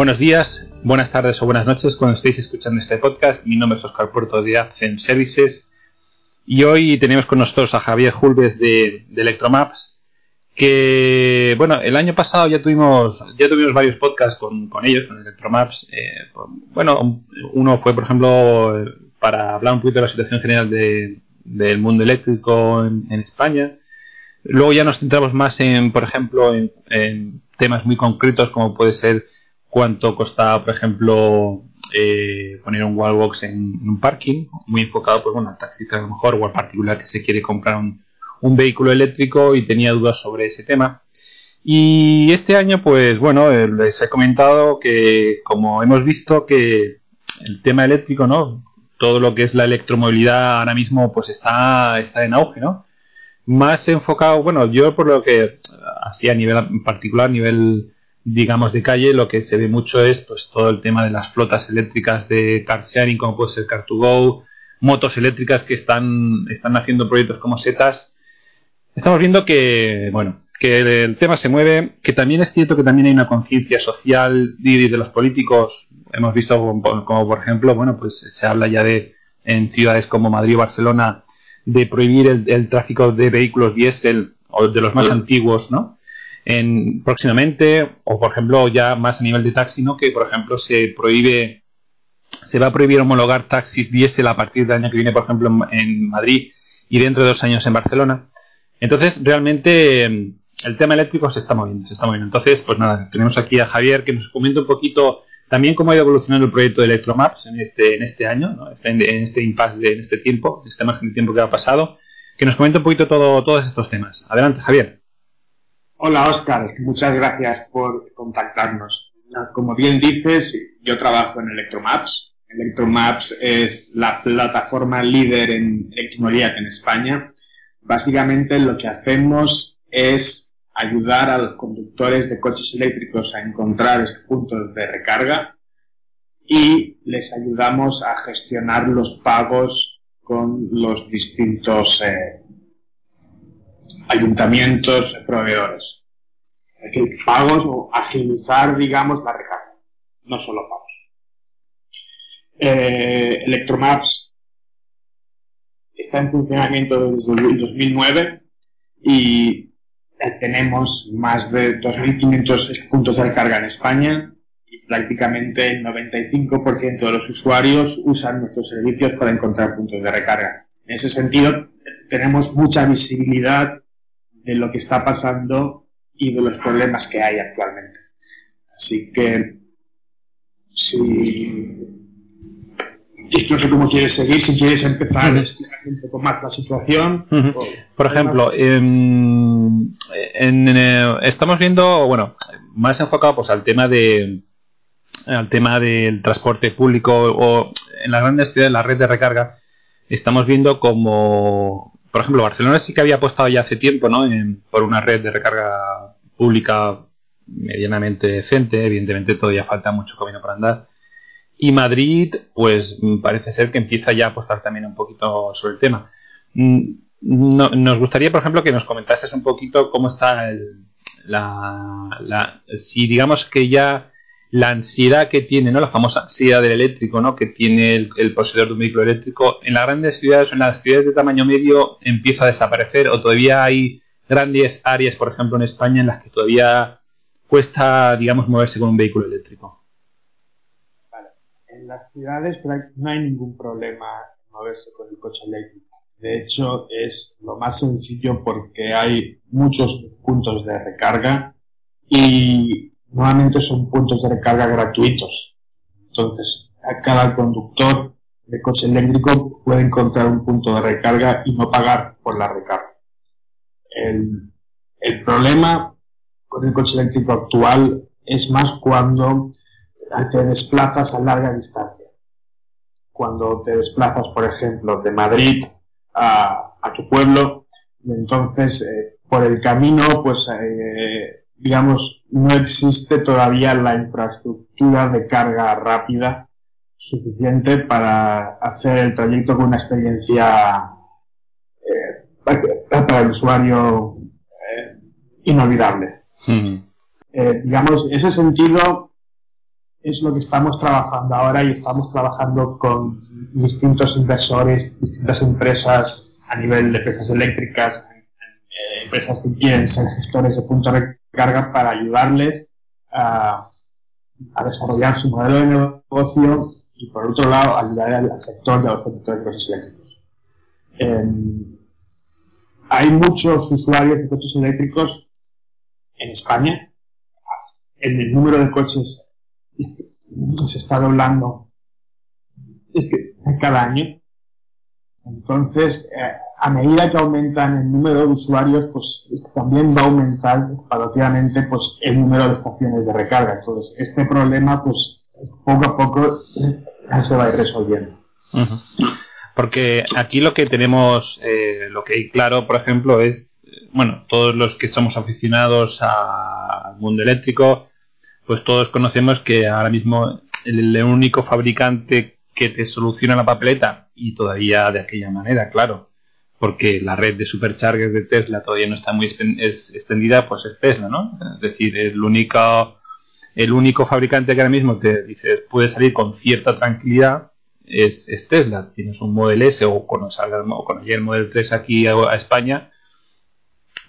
Buenos días, buenas tardes o buenas noches cuando estéis escuchando este podcast. Mi nombre es Oscar Puerto de Adcent Services y hoy tenemos con nosotros a Javier Julves de, Electromaps que, bueno, el año pasado ya tuvimos ya tuvimos varios podcasts con, con ellos, con Electromaps. Eh, bueno, uno fue, por ejemplo, para hablar un poquito de la situación general de, del mundo eléctrico en, España. Luego ya nos centramos más en, por ejemplo, en temas muy concretos como puede ser cuánto costaba, por ejemplo, eh, poner un wallbox en, un parking, muy enfocado, pues bueno, al taxista a lo mejor o al particular que se quiere comprar un, un, vehículo eléctrico y tenía dudas sobre ese tema. Y este año, pues bueno, eh, les he comentado que como hemos visto que el tema eléctrico, ¿no? Todo lo que es la electromovilidad ahora mismo, pues está, está en auge, ¿no? Más enfocado, bueno, yo por lo que hacía a nivel particular, a nivel digamos, de calle, lo que se ve mucho es pues todo el tema de las flotas eléctricas de car sharing, como puede ser Car2Go, motos eléctricas que están, están haciendo proyectos como setas. Estamos viendo que, bueno, que el tema se mueve, que también es cierto que también hay una conciencia social de, de los políticos. Hemos visto como, como, por ejemplo, bueno, pues se habla ya de en ciudades como Madrid o Barcelona de prohibir el, el tráfico de vehículos diésel o de los más antiguos, ¿no? En, próximamente, o por ejemplo ya más a nivel de taxi, ¿no? que por ejemplo se prohíbe, se va a prohibir homologar taxis diésel a partir del año que viene, por ejemplo, en, Madrid y dentro de dos años en Barcelona. Entonces, realmente el tema eléctrico se está moviendo, se está moviendo. Entonces, pues nada, tenemos aquí a Javier que nos comenta un poquito también cómo ha ido evolucionando el proyecto de Electromaps en este, en este año, ¿no? en, en, este impasse, de, en este tiempo, en este margen de tiempo que ha pasado, que nos comente un poquito todo, todos estos temas. Adelante, Javier. Hola, Oscar. Muchas gracias por contactarnos. Como bien dices, yo trabajo en Electromaps. Electromaps es la plataforma líder en electromovilidad en España. Básicamente lo que hacemos es ayudar a los conductores de coches eléctricos a encontrar estos puntos de recarga y les ayudamos a gestionar los pagos con los distintos eh, ayuntamientos, proveedores. Que pagos o agilizar, digamos, la recarga, no solo pagos. Eh, Electromaps está en funcionamiento desde el 2009 y tenemos más de 2.500 puntos de recarga en España y prácticamente el 95% de los usuarios usan nuestros servicios para encontrar puntos de recarga. En ese sentido, tenemos mucha visibilidad de lo que está pasando y de los problemas que hay actualmente. Así que, si no sé cómo quieres seguir, si quieres empezar a explicar un poco más la situación. Uh -huh. o, Por ejemplo, en, en, en, estamos viendo, bueno, más enfocado pues al tema de al tema del transporte público o en las grandes ciudades la red de recarga estamos viendo como por ejemplo, Barcelona sí que había apostado ya hace tiempo ¿no? Por una red de recarga pública medianamente decente, evidentemente todavía falta mucho camino por andar. Y Madrid, pues parece ser que empieza ya a apostar también un poquito sobre el tema. No, nos gustaría, por ejemplo, que nos comentases un poquito cómo está el, la, si digamos que ya la ansiedad que tiene, ¿no? La famosa ansiedad del eléctrico, ¿no? Que tiene el, poseedor de un vehículo eléctrico en las grandes ciudades en las ciudades de tamaño medio empieza a desaparecer o todavía hay grandes áreas, por ejemplo, en España en las que todavía cuesta, digamos, moverse con un vehículo eléctrico. en las ciudades no hay ningún problema moverse con el coche eléctrico. De hecho, es lo más sencillo porque hay muchos puntos de recarga y normalmente son puntos de recarga gratuitos. Entonces, a cada conductor de coche eléctrico puede encontrar un punto de recarga y no pagar por la recarga. El, problema con el coche eléctrico actual es más cuando te desplazas a larga distancia. Cuando te desplazas, por ejemplo, de Madrid a, a tu pueblo, y entonces eh, por el camino, pues, eh, digamos, no existe todavía la infraestructura de carga rápida suficiente para hacer el trayecto con una experiencia eh, para el usuario inolvidable. digamos, ese sentido, es lo que estamos trabajando ahora y estamos trabajando con distintos inversores, distintas empresas a nivel de empresas eléctricas, eh, empresas que quieren ser gestores de puntos de carga para ayudarles a, desarrollar su modelo de negocio y por otro lado ayudar al, sector de los productores de coches eléctricos. Em, hay muchos usuarios de coches eléctricos en España. El número de coches se está doblando es que cada año. Entonces, eh, a medida que aumentan el número de usuarios, pues también va a aumentar paulatinamente pues, el número de estaciones de recarga. Entonces, este problema, pues poco a poco se va a ir resolviendo. Porque aquí lo que tenemos, eh, lo que hay claro, por ejemplo, es, bueno, todos los que somos aficionados al mundo eléctrico, pues todos conocemos que ahora mismo el, único fabricante que te soluciona la papeleta y todavía de aquella manera, claro, porque la red de superchargers de Tesla todavía no está muy extendida, pues es Tesla, ¿no? Es decir, el único, el único fabricante que ahora mismo te dice puede salir con cierta tranquilidad es, Tesla. Tienes un Model S o cuando salga el Model 3 aquí a España,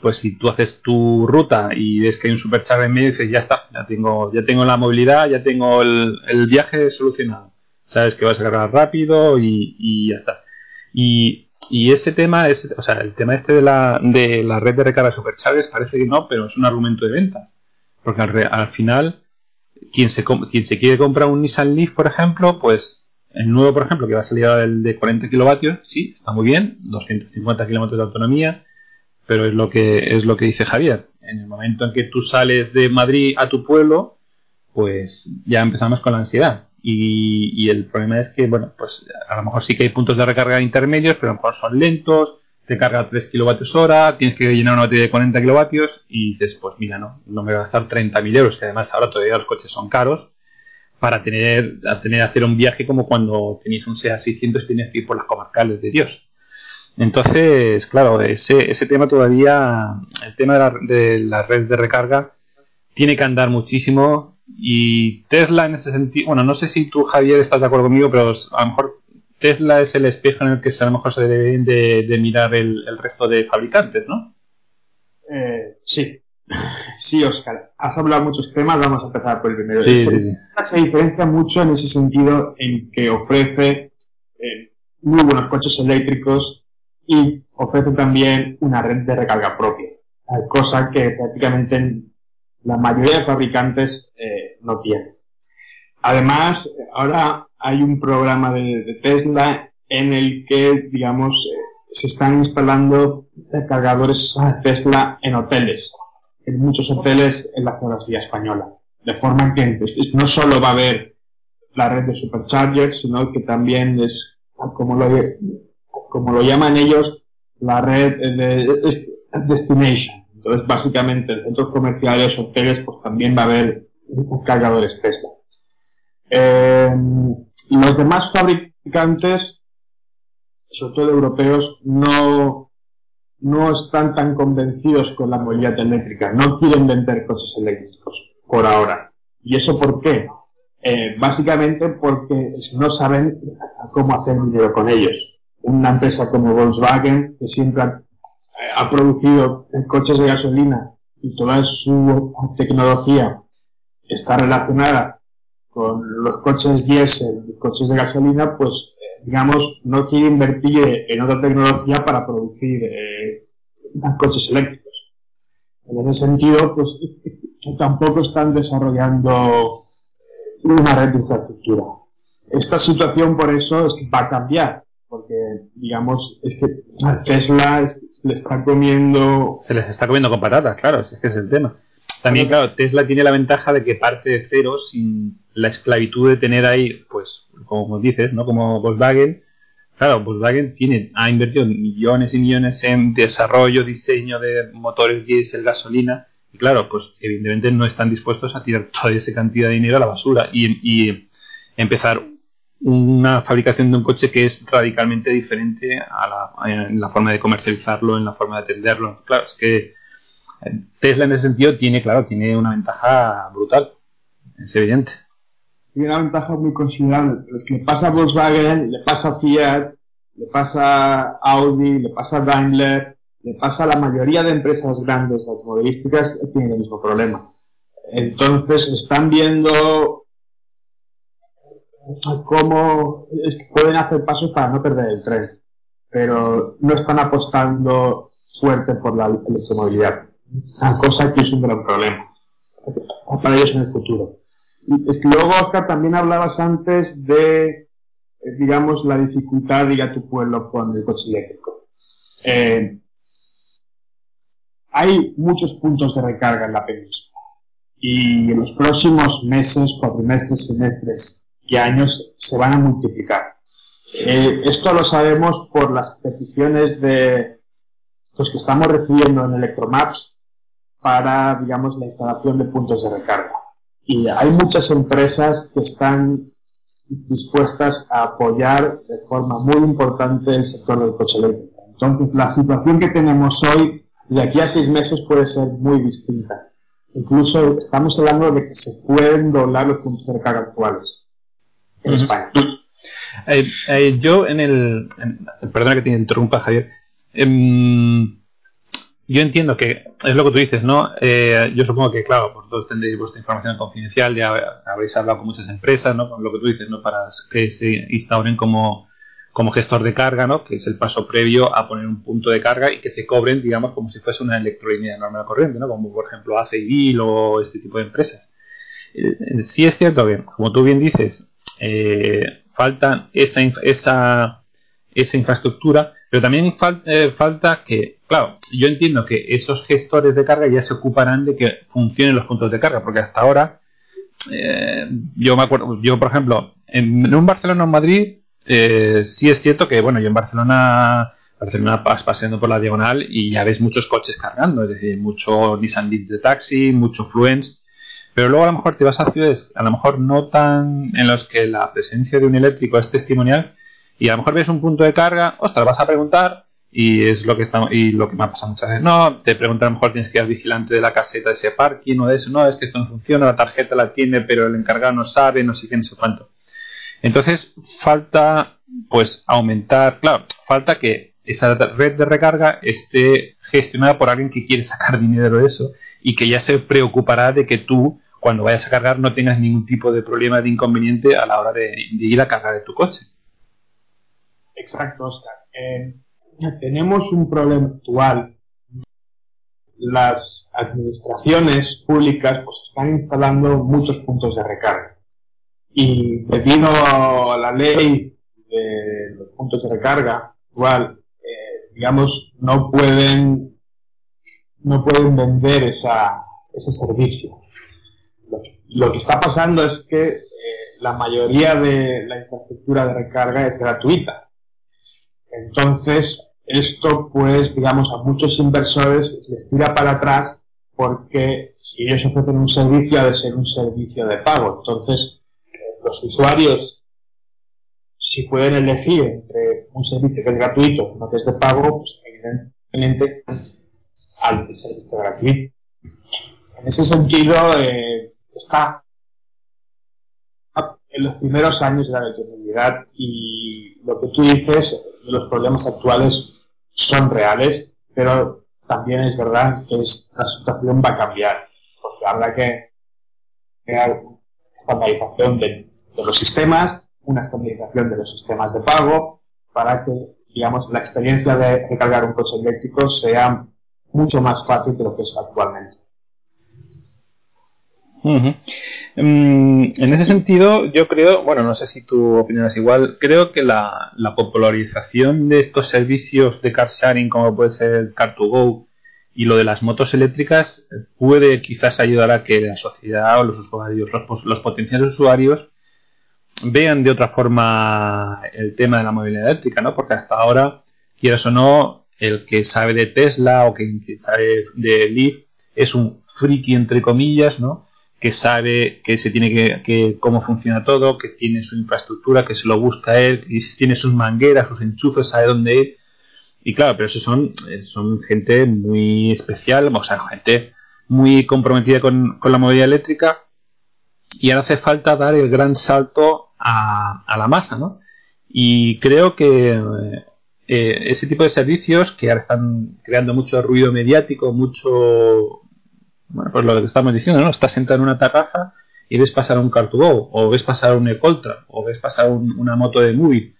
pues si tú haces tu ruta y ves que hay un supercharger en medio dices, ya está, ya tengo, ya tengo la movilidad, ya tengo el, viaje solucionado. Sabes que vas a cargar rápido y, ya está. Y, ese tema, es, o sea, el tema este de la, de la red de recarga superchargers parece que no, pero es un argumento de venta. Porque al, final, quien se, quien se quiere comprar un Nissan Leaf, por ejemplo, pues el nuevo, por ejemplo, que va a salir el de 40 kilovatios, sí, está muy bien, 250 kilómetros de autonomía, pero es lo que es lo que dice Javier. En el momento en que tú sales de Madrid a tu pueblo, pues ya empezamos con la ansiedad. Y, el problema es que, bueno, pues a lo mejor sí que hay puntos de recarga intermedios, pero a lo mejor son lentos, te carga 3 kilovatios hora, tienes que llenar una batería de 40 kilovatios y dices, pues mira, no, no me voy a gastar 30.000 euros, que además ahora todavía los coches son caros, para tener, a tener hacer un viaje como cuando tenías un SEA 600 y tenías que ir por las comarcales de Dios. Entonces, claro, ese, ese tema todavía, el tema de la, de las redes de recarga, tiene que andar muchísimo y Tesla en ese sentido, bueno, no sé si tú Javier estás de acuerdo conmigo, pero a lo mejor Tesla es el espejo en el que a lo mejor se deben de, mirar el, resto de fabricantes, ¿no? Eh, sí, sí, Oscar. Has hablado muchos temas, vamos a empezar por el primero. Sí, sí, sí. Se diferencia mucho en ese sentido en que ofrece eh, muy buenos coches eléctricos y ofrece también una red de recarga propia, cosa que prácticamente la mayoría de fabricantes eh, no tienen. Además, ahora hay un programa de, Tesla en el que, digamos, eh, se están instalando cargadores Tesla en hoteles, en muchos hoteles en la geografía española. De forma que no solo va a haber la red de superchargers, sino que también es, como lo, como lo llaman ellos, la red de destination. Entonces, básicamente, en centros comerciales, hoteles, pues también va a haber cargadores Tesla. Eh, los demás fabricantes, sobre todo europeos, no, no están tan convencidos con la movilidad eléctrica, no quieren vender coches eléctricos por ahora. ¿Y eso por qué? Eh, básicamente porque no saben cómo hacer dinero con ellos una empresa como Volkswagen, que siempre ha, producido coches de gasolina y toda su tecnología está relacionada con los coches diésel, coches de gasolina, pues digamos, no quiere invertir en otra tecnología para producir eh, coches eléctricos. En ese sentido, pues tampoco están desarrollando una red de infraestructura. Esta situación, por eso, es que va a cambiar, porque, digamos, es que a Tesla le está comiendo... Se les está comiendo con patatas, claro, es que es el tema. También, claro, Tesla tiene la ventaja de que parte de cero sin la esclavitud de tener ahí, pues, como dices, ¿no? Como Volkswagen. Claro, Volkswagen tiene, ha invertido millones y millones en desarrollo, diseño de motores diésel, gasolina. Y claro, pues evidentemente no están dispuestos a tirar toda esa cantidad de dinero a la basura y, empezar una fabricación de un coche que es radicalmente diferente a la, en la forma de comercializarlo, en la forma de atenderlo. Claro, es que Tesla en ese sentido tiene, claro, tiene una ventaja brutal. Es evidente. Tiene una ventaja muy considerable. Que le pasa a Volkswagen, le pasa a Fiat, le pasa a Audi, le pasa a Daimler, le pasa a la mayoría de empresas grandes automovilísticas, tienen el mismo problema. Entonces están viendo cómo que pueden hacer pasos para no perder el tren, pero no están apostando fuerte por la electromovilidad una cosa que es un gran problema para ellos en el futuro. es que luego, Oscar, también hablabas antes de, eh, digamos, la dificultad de ir a tu pueblo con el coche eléctrico. Eh, hay muchos puntos de recarga en la península y en los próximos meses, cuatrimestres, semestres y años se van a multiplicar. Eh, esto lo sabemos por las peticiones de los que estamos recibiendo en Electromaps para, digamos, la instalación de puntos de recarga. Y hay muchas empresas que están dispuestas a apoyar de forma muy importante el sector del coche eléctrico. Entonces, la situación que tenemos hoy, de aquí a seis meses, puede ser muy distinta. Incluso estamos hablando de que se pueden doblar los puntos de recarga actuales en España. Eh, eh, yo en el, perdona que te interrumpa Javier em, yo entiendo que es lo que tú dices, ¿no? Eh, yo supongo que, claro, vosotros tendréis vuestra información confidencial, ya habréis hablado con muchas empresas, ¿no? Con lo que tú dices, ¿no? Para que se instauren como, como gestor de carga, ¿no? Que es el paso previo a poner un punto de carga y que te cobren, digamos, como si fuese una electrolínea normal corriente, ¿no? Como por ejemplo ACID o este tipo de empresas. Eh, sí es cierto que, como tú bien dices, eh, falta esa, esa, esa infraestructura, pero también eh, falta que, claro, yo entiendo que esos gestores de carga ya se ocuparán de que funcionen los puntos de carga, porque hasta ahora, eh, yo me acuerdo, yo por ejemplo, en, un Barcelona o Madrid, eh, sí es cierto que, bueno, yo en Barcelona, Barcelona vas paseando por la diagonal y ya ves muchos coches cargando, es decir, mucho Nissan Leaf de taxi, mucho Fluence, pero luego a lo mejor te vas a ciudades, a lo mejor no tan en los que la presencia de un eléctrico es testimonial, y a lo mejor ves un punto de carga, ostras, vas a preguntar y es lo que estamos y lo que me ha pasado muchas veces. No, te preguntan a lo mejor tienes que ir al vigilante de la caseta de ese parking o de eso, no, es que esto no funciona, la tarjeta la tiene, pero el encargado no sabe, no sé qué, no sé cuánto. Entonces, falta pues aumentar, claro, falta que esa red de recarga esté gestionada por alguien que quiere sacar dinero de eso y que ya se preocupará de que tú cuando vayas a cargar no tengas ningún tipo de problema de inconveniente a la hora de, de ir a cargar de tu coche. Exacto, Oscar. Tenemos un problema actual. Las administraciones públicas pues, están instalando muchos puntos de recarga. Y debido a la ley de los puntos de recarga actual, eh, digamos, no pueden, no pueden vender esa, ese servicio. Lo, que está pasando es que eh, la mayoría de la infraestructura de recarga es gratuita. Entonces, esto, pues, digamos, a muchos inversores les tira para atrás porque si ellos ofrecen un servicio, ha de ser un servicio de pago. Entonces, eh, los usuarios, si pueden elegir entre un servicio que es gratuito y uno que es de pago, pues, evidentemente, al servicio gratuito. En ese sentido, eh, está en los primeros años de la electromovilidad y lo que tú dices, los problemas actuales son reales, pero también es verdad que la situación va a cambiar, porque habrá que, estar estandarización de, los sistemas, una estandarización de los sistemas de pago, para que, digamos, la experiencia de recargar un coche eléctrico sea mucho más fácil de lo que es actualmente. Mm, en ese sentido, yo creo, bueno, no sé si tu opinión es igual, creo que la, popularización de estos servicios de car sharing, como puede ser Car2Go, y lo de las motos eléctricas, puede quizás ayudar a que la sociedad o los usuarios, los, los potenciales usuarios, vean de otra forma el tema de la movilidad eléctrica, ¿no? Porque hasta ahora, quieras o no, el que sabe de Tesla o que sabe de Leaf es un friki entre comillas, ¿no? Que sabe que se tiene que, que, cómo funciona todo, que tiene su infraestructura, que se lo busca él, que tiene sus mangueras, sus enchufes, sabe dónde ir. Y claro, pero eso son, son gente muy especial, o sea, gente muy comprometida con, con la movilidad eléctrica y ahora hace falta dar el gran salto a, a la masa, ¿no? Y creo que eh, ese tipo de servicios que ahora están creando mucho ruido mediático, mucho bueno, pues lo que estamos diciendo, ¿no? Estás sentado en una terraza y ves pasar un car o ves pasar un Ecoltra, o ves pasar una moto de movie.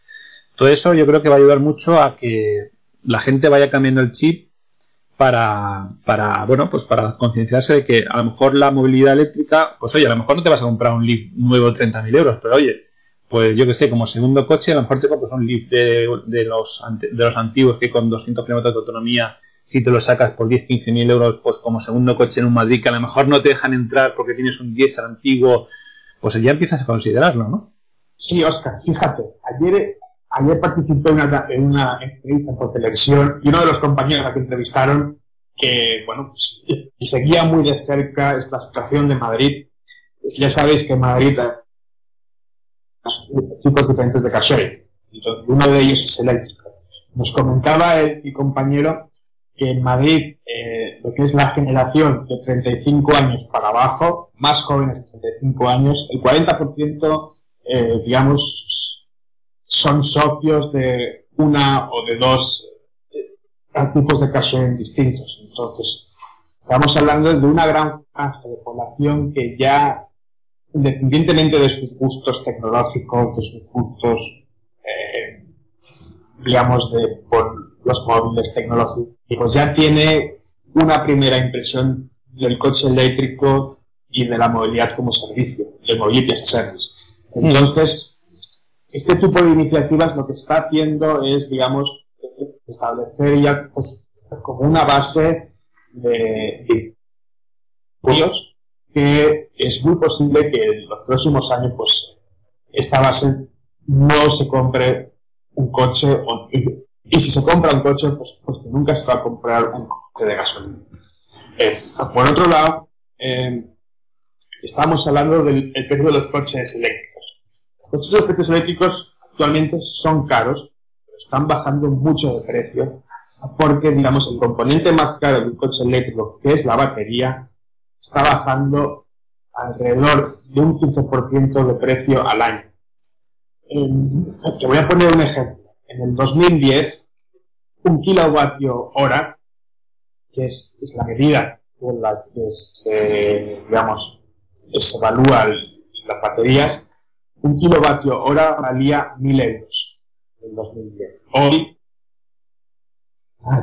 Todo eso yo creo que va a ayudar mucho a que la gente vaya cambiando el chip para, para bueno, pues para concienciarse de que a lo mejor la movilidad eléctrica, pues oye, a lo mejor no te vas a comprar un Leaf nuevo de 30.000 euros, pero oye, pues yo que sé, como segundo coche, a lo mejor te compras un Leaf de, de, los, de los antiguos que con 200 kilómetros de autonomía si te lo sacas por 10, 15 mil euros, pues como segundo coche en un Madrid, que a lo mejor no te dejan entrar porque tienes un 10 antiguo, pues ya empiezas a considerarlo, ¿no? Sí, Oscar, fíjate, ayer, ayer participé en una, entrevista por televisión y uno de los compañeros a que entrevistaron, que, bueno, pues, seguía muy de cerca esta situación de Madrid. Ya sabéis que Madrid tipos diferentes de caché, uno de ellos es eléctrico. Nos comentaba el, mi compañero que en Madrid eh, lo que es la generación de 35 años para abajo, más jóvenes de 35 años, el 40% eh, digamos son socios de una o de dos eh, tipos de casos distintos. Entonces, estamos hablando de una gran franja de población que ya, independientemente de sus gustos tecnológicos, de sus gustos, digamos, de por los móviles tecnológicos. Ya tiene una primera impresión del coche eléctrico y de la movilidad como servicio, de movility as a service. Entonces, este tipo de iniciativas lo que está haciendo es, digamos, establecer ya pues, como una base de, de que es muy posible que en los próximos años pues esta base no se compre un coche o, y si se compra un coche, pues, pues nunca se va a comprar un coche de gasolina. Eh, por otro lado, eh, estamos hablando del precio de los coches eléctricos. Los coches eléctricos actualmente son caros, pero están bajando mucho de precio, porque, digamos, el componente más caro del coche eléctrico, que es la batería, está bajando alrededor de un 15% de precio al año. Eh, te voy a poner un ejemplo. En el 2010, un kilovatio hora, que es, la medida con la que se, digamos, se evalúan las baterías, un kilovatio hora valía 1000 euros en 2010. Hoy,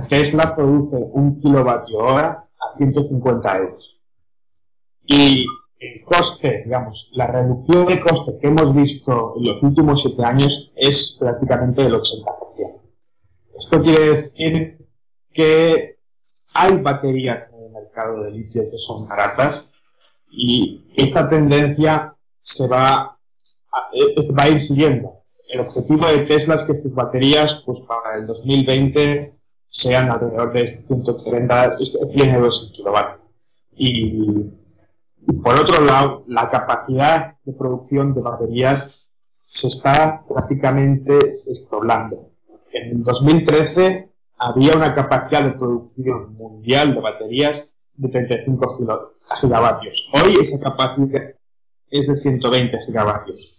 Tesla produce un kilovatio hora a 150 euros. Y el coste, digamos, la reducción de coste que hemos visto en los últimos siete años es prácticamente del 80%. Esto quiere decir que hay baterías en el mercado de litio que son baratas y esta tendencia se va a, eh, va a ir siguiendo. El objetivo de Tesla es que sus baterías, pues para el 2020, sean alrededor de 130, 100 euros el kilovatio. Y, por otro lado, la capacidad de producción de baterías se está prácticamente despoblando en 2013 había una capacidad de producción mundial de baterías de 35 gigavatios. Hoy esa capacidad es de 120 gigavatios.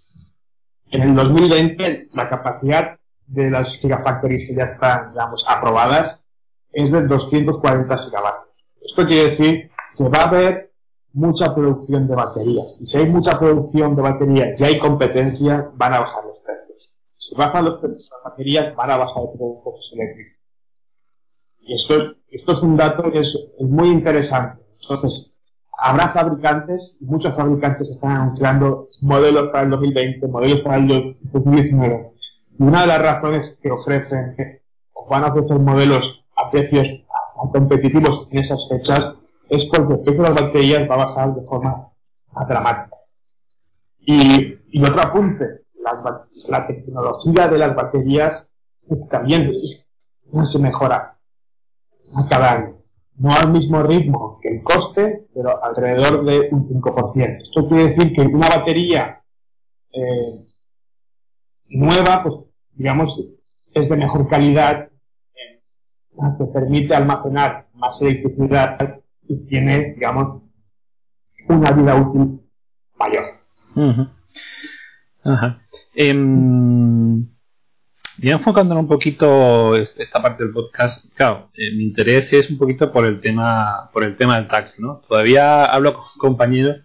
En el 2020 la capacidad de las gigafactories que ya están, digamos, aprobadas es de 240 gigavatios. Esto quiere decir que va a haber mucha producción de baterías. Y si hay mucha producción de baterías y hay competencia, van a bajar. Si bajan los precios de las baterías, van a bajar de los coches eléctricos. Y esto es, esto es un dato que es, muy interesante. Entonces, habrá fabricantes, muchos fabricantes están anunciando modelos para el 2020, modelos para el 2019. Y una de las razones que ofrecen, que van a ofrecer modelos a precios competitivos en esas fechas, es porque el precio de las baterías va a bajar de forma dramática. Y, y otro apunte, la tecnología de las baterías también se mejora a cada año. No al mismo ritmo que el coste, pero alrededor de un 5%. Esto quiere decir que una batería eh, nueva, pues digamos, es de mejor calidad, eh, que permite almacenar más electricidad y tiene, digamos, una vida útil mayor. Ajá. Ya enfocándonos un poquito esta parte del podcast, claro, eh, mi interés es un poquito por el tema, por el tema del taxi, ¿no? Todavía hablo con compañeros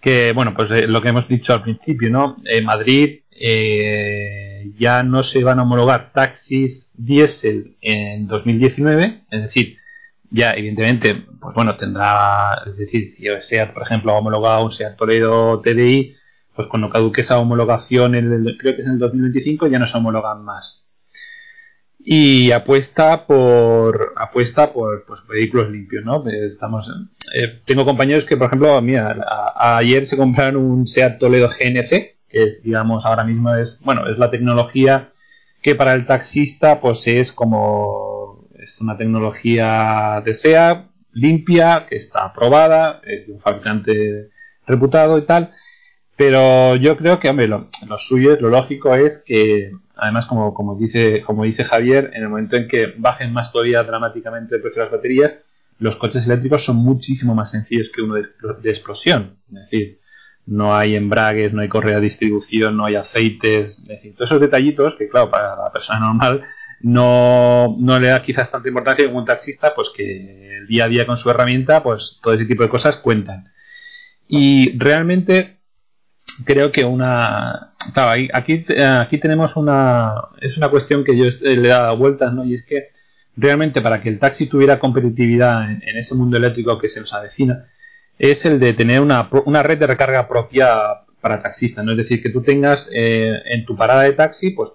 que, bueno, pues eh, lo que hemos dicho al principio, ¿no? En Madrid eh, ya no se van a homologar taxis diésel en 2019, es decir, ya evidentemente, pues bueno, tendrá, es decir, si SEAT, por ejemplo, homologado un SEAT Toledo TDI, pues cuando caduque esa homologación, en el, creo que es en el 2025, ya no se homologan más. Y apuesta por apuesta por pues, vehículos limpios, ¿no? Estamos, eh, tengo compañeros que, por ejemplo, mira, ayer se compraron un Seat Toledo GNC, que es, digamos, ahora mismo es, bueno, es la tecnología que para el taxista, pues es como, es una tecnología de SEAT limpia, que está aprobada, es de un fabricante reputado y tal, pero yo creo que, hombre, lo, suyo, lo lógico es que, además, como, como, dice, como dice Javier, en el momento en que bajen más todavía dramáticamente el precio de las baterías, los coches eléctricos son muchísimo más sencillos que uno de, explosión. Es decir, no hay embragues, no hay correa de distribución, no hay aceites, es decir, todos esos detallitos que, claro, para la persona normal no, no le da quizás tanta importancia como un taxista, pues que el día a día con su herramienta, pues todo ese tipo de cosas cuentan. Y realmente creo que una aquí aquí tenemos una es una cuestión que yo le he dado vueltas no y es que realmente para que el taxi tuviera competitividad en, ese mundo eléctrico que se nos avecina es el de tener una, una red de recarga propia para taxistas no es decir que tú tengas eh, en tu parada de taxi pues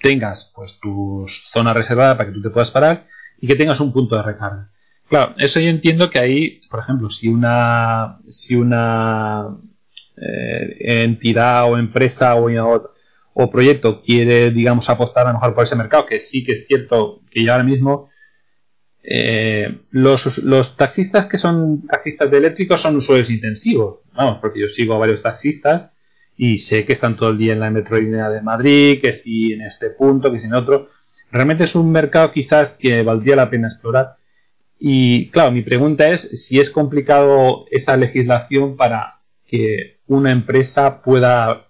tengas pues tu zona reservada para que tú te puedas parar y que tengas un punto de recarga. Claro eso yo entiendo que ahí por ejemplo si una si una eh, entidad o empresa o, proyecto quiere, digamos, apostar a lo mejor por ese mercado, que sí que es cierto que ya ahora mismo eh, los, los, taxistas que son taxistas de eléctricos son usuarios intensivos, vamos, porque yo sigo a varios taxistas y sé que están todo el día en la metrolínea de Madrid, que si en este punto, que si en otro. Realmente es un mercado quizás que valdría la pena explorar. Y claro, mi pregunta es si es complicado esa legislación para que una empresa pueda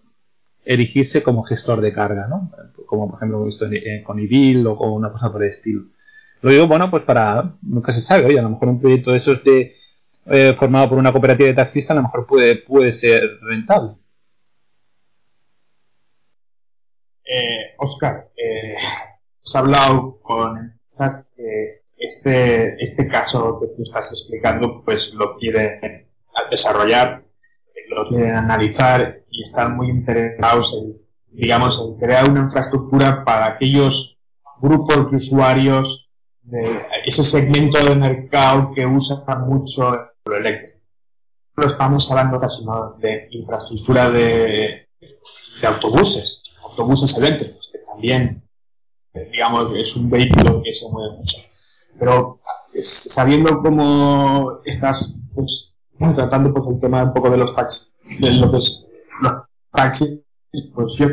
erigirse como gestor de carga, ¿no? Como por ejemplo hemos visto con IBIL o con una cosa por el estilo. Lo digo, bueno, pues para, nunca se sabe, oye, a lo mejor un proyecto de esos de, eh, formado por una cooperativa de taxistas a lo mejor puede, puede ser rentable. Eh, Oscar, eh, has hablado con empresas que este, este caso que tú estás explicando, pues lo quiere desarrollar lo quieren analizar y están muy interesados en, digamos, en crear una infraestructura para aquellos grupos de usuarios de ese segmento de mercado que usa mucho lo eléctrico. No estamos hablando casi de infraestructura de, autobuses, autobuses eléctricos, que también, digamos, es un vehículo que se mueve mucho. Pero sabiendo cómo estas pues, tratando pues el tema un poco de los taxis, de lo que es los taxis, pues yo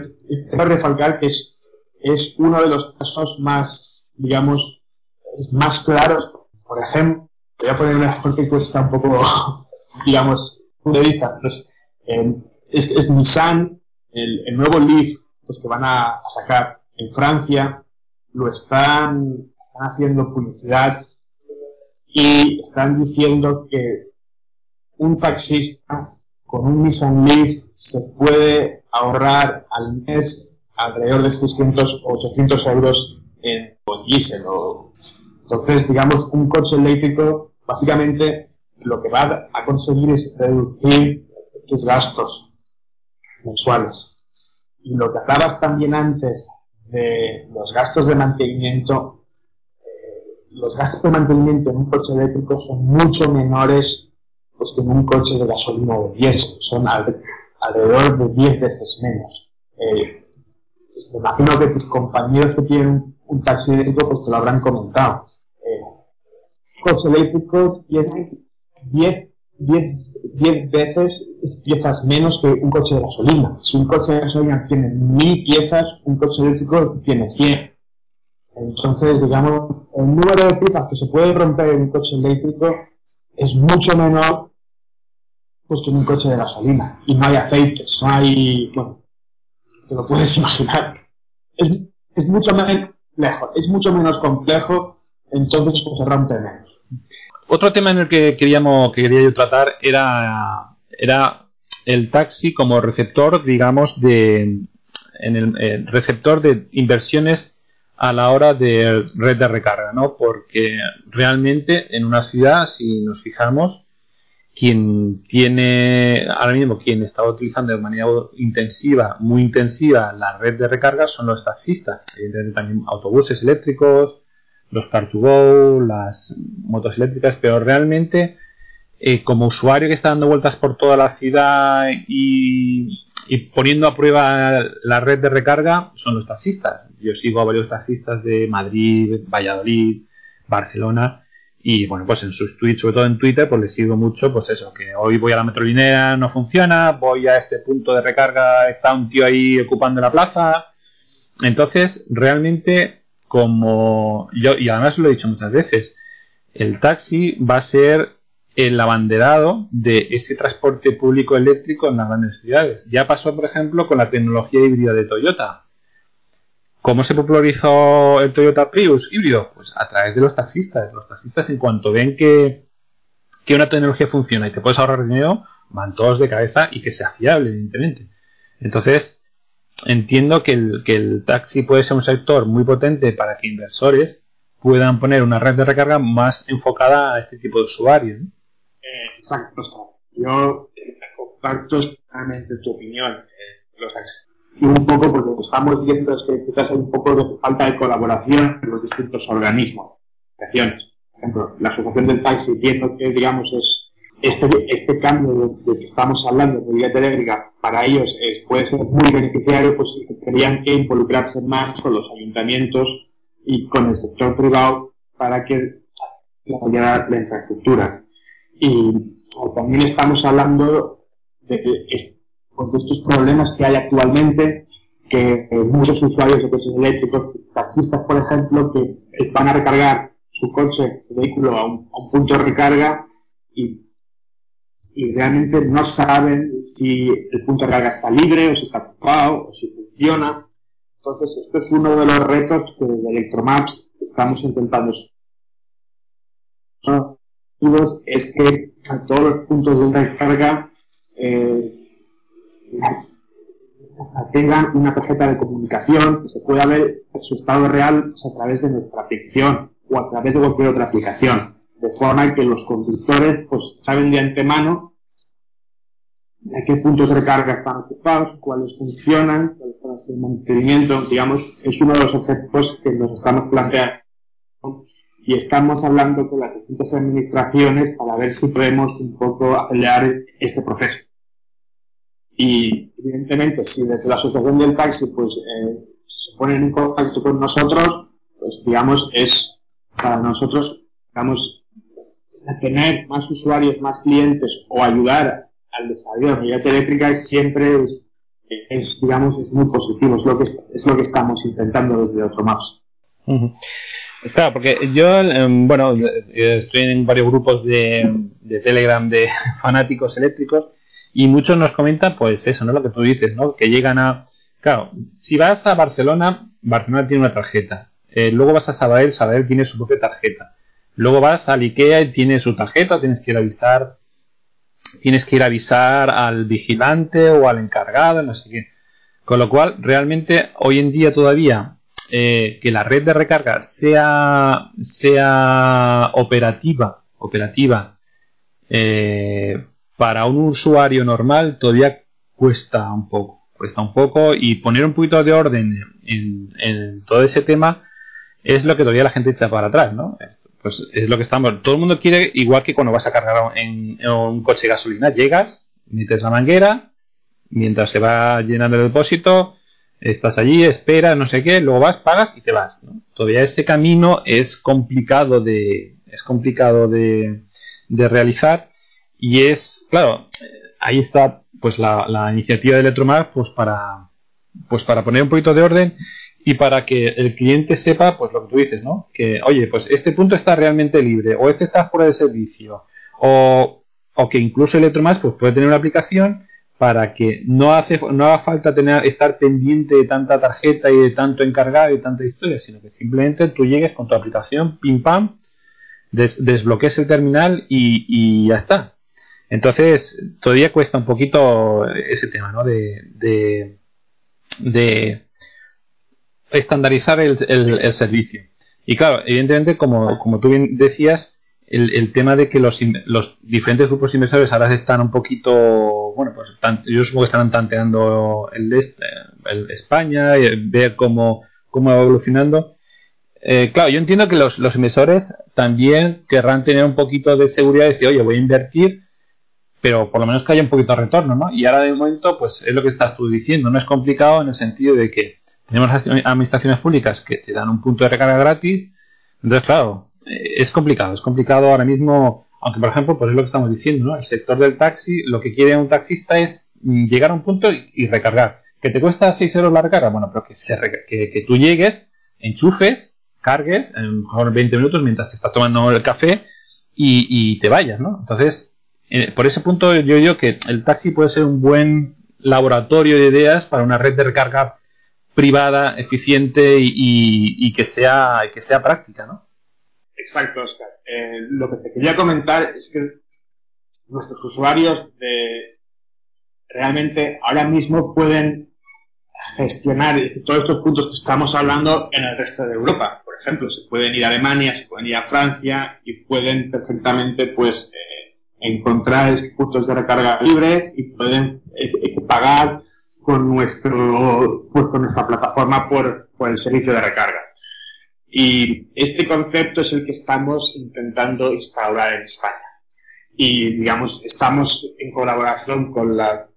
quiero recalcar que es, es uno de los casos más, digamos, más claros. Por ejemplo, voy a poner una porque está un poco, digamos, de vista. Pues, eh, es, es, Nissan, el, el, nuevo Leaf, pues que van a, a sacar en Francia, lo están, están haciendo publicidad y están diciendo que un taxista con un Nissan Leaf se puede ahorrar al mes alrededor de 600 o 800 euros en diésel. Entonces, digamos, un coche eléctrico básicamente lo que va a conseguir es reducir tus gastos mensuales. Y lo que hablabas también antes de los gastos de mantenimiento, eh, los gastos de mantenimiento en un coche eléctrico son mucho menores pues, en un coche de gasolina o de diésel, son alrededor de 10 veces menos. Eh, pues, me imagino que tus compañeros que tienen un taxi eléctrico pues te lo habrán comentado. Eh, coche eléctrico tiene 10, 10, veces piezas menos que un coche de gasolina. Si un coche de gasolina tiene 1000 piezas, un coche eléctrico tiene 100. Entonces, digamos, el número de piezas que se puede romper en un coche eléctrico es mucho menor pues, en un coche de gasolina. Y no hay aceites, no hay, bueno, te lo puedes imaginar. Es, mucho menos lejos, es mucho menos complejo, entonces pues se rompe menos. Otro tema en el que queríamos, que quería yo tratar era, era el taxi como receptor, digamos, de en el, receptor de inversiones a la hora de red de recarga, ¿no? Porque realmente en una ciudad, si nos fijamos, quien tiene ahora mismo quien está utilizando de manera intensiva, muy intensiva la red de recarga son los taxistas, evidentemente también autobuses eléctricos, los car2go, las motos eléctricas, pero realmente eh, como usuario que está dando vueltas por toda la ciudad y, poniendo a prueba la red de recarga son los taxistas. Yo sigo a varios taxistas de Madrid, Valladolid, Barcelona y bueno, pues en sus tweets, sobre todo en Twitter, pues les sigo mucho, pues eso, que hoy voy a la metrolinea, no funciona, voy a este punto de recarga, está un tío ahí ocupando la plaza. Entonces, realmente como yo, y además lo he dicho muchas veces, el taxi va a ser el abanderado de ese transporte público eléctrico en las grandes ciudades. Ya pasó, por ejemplo, con la tecnología híbrida de Toyota. ¿Cómo se popularizó el Toyota Prius híbrido? Pues a través de los taxistas. Los taxistas, en cuanto ven que, que una tecnología funciona y te puedes ahorrar dinero, van todos de cabeza y que sea fiable, evidentemente. Entonces, entiendo que el, que el taxi puede ser un sector muy potente para que inversores puedan poner una red de recarga más enfocada a este tipo de usuarios. Eh, exacto. Yo eh, comparto totalmente tu opinión. Eh, los y un poco porque lo que estamos viendo es que quizás hay un poco de falta de colaboración entre los distintos organismos, asociaciones. Por ejemplo, la asociación del taxi, viendo que digamos es este, este cambio de, que estamos hablando de vía eléctrica para ellos puede ser muy beneficiario, pues tendrían que involucrarse más con los ayuntamientos y con el sector privado para que apoyara la infraestructura. Y también estamos hablando de, pues, de estos problemas que hay actualmente, que muchos usuarios de coches eléctricos, taxistas por ejemplo, que van a recargar su coche, su vehículo a un, a un punto de recarga y y realmente no saben si el punto de carga está libre o si está ocupado o si funciona. Entonces, esto es uno de los retos que desde Electromaps estamos intentando es que a todos los puntos de recarga eh, tengan una tarjeta de comunicación que se pueda ver su estado real pues, a través de nuestra ficción o a través de cualquier otra aplicación de forma que los conductores pues saben de antemano a qué puntos de recarga están ocupados, cuáles funcionan, cuáles pueden ser el mantenimiento, digamos, es uno de los efectos que nos estamos planteando y estamos hablando con las distintas administraciones para ver si podemos un poco acelerar este proceso. Y evidentemente, si desde la asociación del taxi pues eh, se ponen en contacto con nosotros, pues digamos es para nosotros, digamos, tener más usuarios, más clientes o ayudar al desarrollo de la movilidad eléctrica es siempre, es, digamos, es muy positivo, es lo que, es lo que estamos intentando desde otro Maps. Claro, porque yo, em, bueno, estoy en varios grupos de, de, Telegram de fanáticos eléctricos y muchos nos comentan, pues eso, ¿no? Lo que tú dices, ¿no? Que llegan a... Claro, si vas a Barcelona, Barcelona tiene una tarjeta. Eh, luego vas a Sabadell, Sabadell tiene su propia tarjeta. Luego vas al Ikea y tiene su tarjeta, tienes que ir a avisar tienes que ir a avisar al vigilante o al encargado, no sé qué. Con lo cual, realmente, hoy en día todavía, eh, que la red de recarga sea, sea operativa, operativa eh, para un usuario normal, todavía cuesta un poco. Cuesta un poco y poner un poquito de orden en, todo ese tema es lo que todavía la gente echa para atrás, ¿no? Pues es lo que estamos. Todo el mundo quiere, igual que cuando vas a cargar en, un coche de gasolina, llegas, metes la manguera, mientras se va llenando el depósito, estás allí, esperas, no sé qué, luego vas, pagas y te vas. Todavía ese camino es complicado de, es complicado de, realizar y es, claro, ahí está pues la, iniciativa de Electromar pues para, pues para poner un poquito de orden y para que el cliente sepa, pues lo que tú dices, ¿no? Que, oye, pues este punto está realmente libre, o este está fuera de servicio, o, o que incluso Electromas pues puede tener una aplicación para que no hace no haga falta tener estar pendiente de tanta tarjeta y de tanto encargado y tanta historia, sino que simplemente tú llegues con tu aplicación, pim pam, desbloquees el terminal y, ya está. Entonces, todavía cuesta un poquito ese tema, ¿no? de, estandarizar el, servicio. Y claro, evidentemente, como, como tú bien decías, el, el tema de que los, los, diferentes grupos inversores ahora están un poquito, bueno, pues yo supongo que están tanteando el, el España, y ver cómo, cómo va evolucionando. Eh, claro, yo entiendo que los inversores también querrán tener un poquito de seguridad y decir, oye, voy a invertir, pero por lo menos que haya un poquito de retorno, ¿no? Y ahora de momento, pues es lo que estás tú diciendo, no es complicado en el sentido de que tenemos administraciones públicas que te dan un punto de recarga gratis. Entonces, claro, eh, es complicado. Es complicado ahora mismo, aunque por ejemplo, pues es lo que estamos diciendo, ¿no? El sector del taxi, lo que quiere un taxista es mm, llegar a un punto y, recargar. ¿Que te cuesta 6 euros la recarga? Bueno, pero que, se que, que, tú llegues, enchufes, cargues, en mejor 20 minutos mientras te estás tomando el café y, y te vayas, ¿no? Entonces, por ese punto yo digo que el taxi puede ser un buen laboratorio de ideas para una red de recarga privada, eficiente y, que, sea, que sea práctica, ¿no? Exacto, Oscar. Eh, lo que te quería comentar es que nuestros usuarios de, realmente ahora mismo pueden gestionar todos estos puntos que estamos hablando en el resto de Europa. Por ejemplo, se pueden ir a Alemania, se pueden ir a Francia y pueden perfectamente pues eh, encontrar puntos de recarga libres y pueden eh, pagar con nuestro pues con nuestra plataforma por, por el servicio de recarga. Y este concepto es el que estamos intentando instaurar en España. Y digamos, estamos en colaboración con la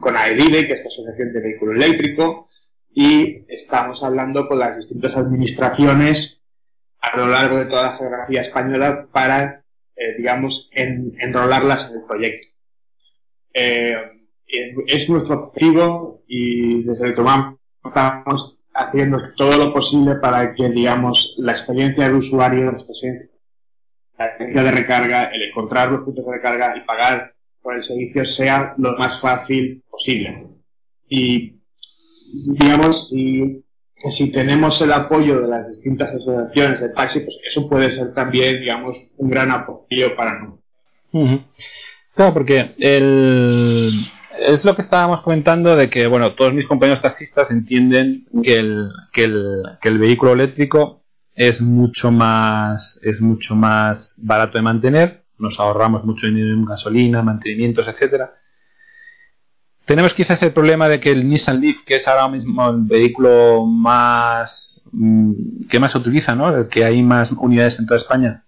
con AEDIDE, que es la Asociación de Vehículo Eléctrico, y estamos hablando con las distintas administraciones a lo largo de toda la geografía española para, eh, digamos, enrolarlas en el proyecto. Eh, es nuestro objetivo y desde el Tomam estamos haciendo todo lo posible para que, digamos, la experiencia del usuario, la experiencia de recarga, el encontrar los puntos de recarga y pagar por el servicio sea lo más fácil posible. Y, digamos, si, si tenemos el apoyo de las distintas asociaciones de taxi, pues eso puede ser también, digamos, un gran apoyo para nosotros. Claro, porque el, es lo que estábamos comentando de que, bueno, todos mis compañeros taxistas entienden que el, que el, que el vehículo eléctrico es mucho más, es mucho más barato de mantener, nos ahorramos mucho dinero en gasolina, mantenimientos, etcétera. Tenemos quizás el problema de que el Nissan Leaf, que es ahora mismo el vehículo más mm, que más se utiliza, ¿no? El que hay más unidades en toda España,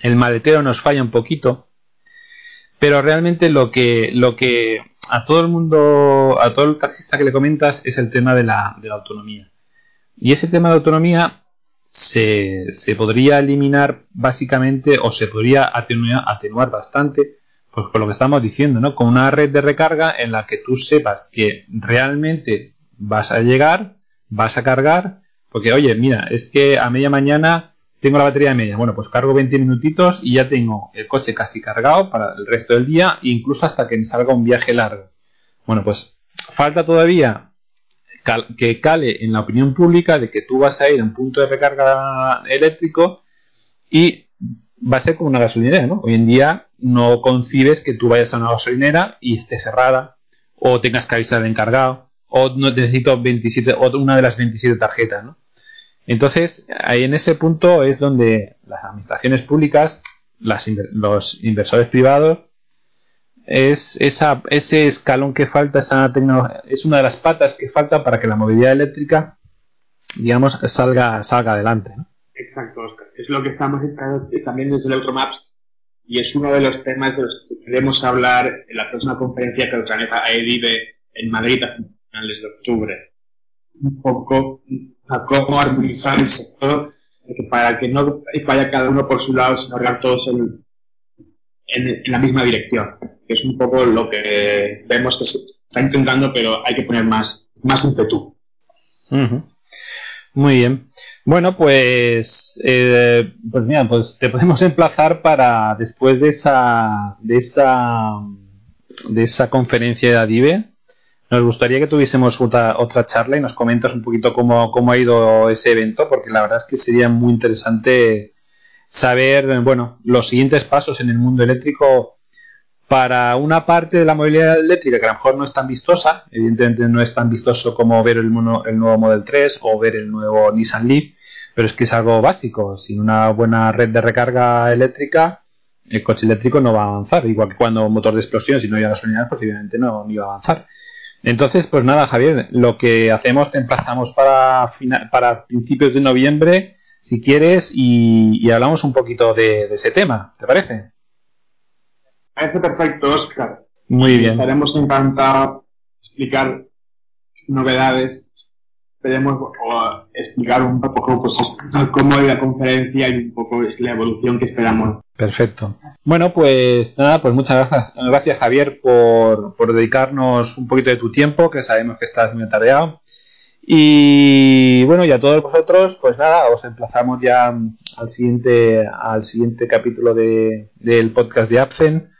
el maletero nos falla un poquito, pero realmente lo que lo que a todo el mundo, a todo el taxista que le comentas es el tema de la, autonomía. Y ese tema de autonomía se, podría eliminar básicamente o se podría atenuar bastante pues por lo que estamos diciendo, ¿no? Con una red de recarga en la que tú sepas que realmente vas a llegar, vas a cargar, porque oye, mira, es que a media mañana tengo la batería de media. Bueno, pues cargo 20 minutitos y ya tengo el coche casi cargado para el resto del día, incluso hasta que salga un viaje largo. Bueno, pues falta todavía que cale en la opinión pública de que tú vas a ir a un punto de recarga eléctrico y va a ser como una gasolinera, ¿no? Hoy en día no concibes que tú vayas a una gasolinera y esté cerrada, o tengas que avisar al encargado, o no necesito 27, o una de las 27 tarjetas, ¿no? Entonces, ahí en ese punto es donde las administraciones públicas, las, los inversores privados, es esa, ese escalón que falta, esa es una de las patas que falta para que la movilidad eléctrica, digamos, salga, salga adelante. ¿no? Exacto. Es lo que estamos también desde el Electromaps y es uno de los temas de los que queremos hablar en la próxima conferencia que organiza AEDIVE en Madrid a finales de octubre. Un poco a cómo armonizar el sector para que no vaya cada uno por su lado, sino hablar todos en, en, la misma dirección. Que es un poco lo que vemos que se está intentando, pero hay que poner más, más ímpetu. Muy bien. Bueno, pues, eh, pues mira, pues te podemos emplazar para después de esa, de esa, de esa conferencia de Adive. Nos gustaría que tuviésemos otra, otra charla y nos comentas un poquito cómo, cómo ha ido ese evento, porque la verdad es que sería muy interesante saber, bueno, los siguientes pasos en el mundo eléctrico para una parte de la movilidad eléctrica que a lo mejor no es tan vistosa, evidentemente no es tan vistoso como ver el, el nuevo Model 3 o ver el nuevo Nissan Leaf, pero es que es algo básico. Sin una buena red de recarga eléctrica, el coche eléctrico no va a avanzar. Igual que cuando motor de explosión, si no hay gasolina, pues obviamente no, iba a avanzar. Entonces, pues nada, Javier, lo que hacemos, te emplazamos para, para principios de noviembre, si quieres, y, hablamos un poquito de ese tema, ¿te parece? Parece perfecto, Oscar. Muy bien. Estaremos encantados de explicar novedades. Esperemos explicar un poco pues, cómo es la conferencia y un poco la evolución que esperamos. Perfecto. Bueno, pues nada, pues muchas gracias, gracias Javier por, por dedicarnos un poquito de tu tiempo, que sabemos que estás muy atareado. Y bueno, y a todos vosotros, pues nada, os emplazamos ya al siguiente, al siguiente capítulo de, del podcast de Absen.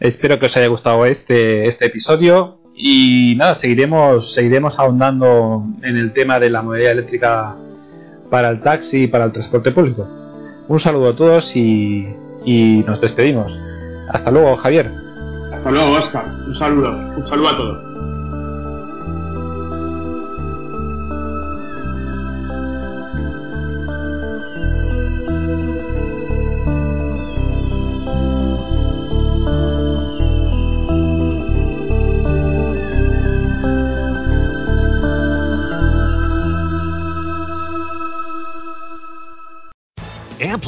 Espero que os haya gustado este, este episodio y nada, seguiremos, seguiremos ahondando en el tema de la movilidad eléctrica para el taxi y para el transporte público. Un saludo a todos y, y nos despedimos. Hasta luego, Javier. Hasta luego, Oscar. Un saludo. Un saludo a todos.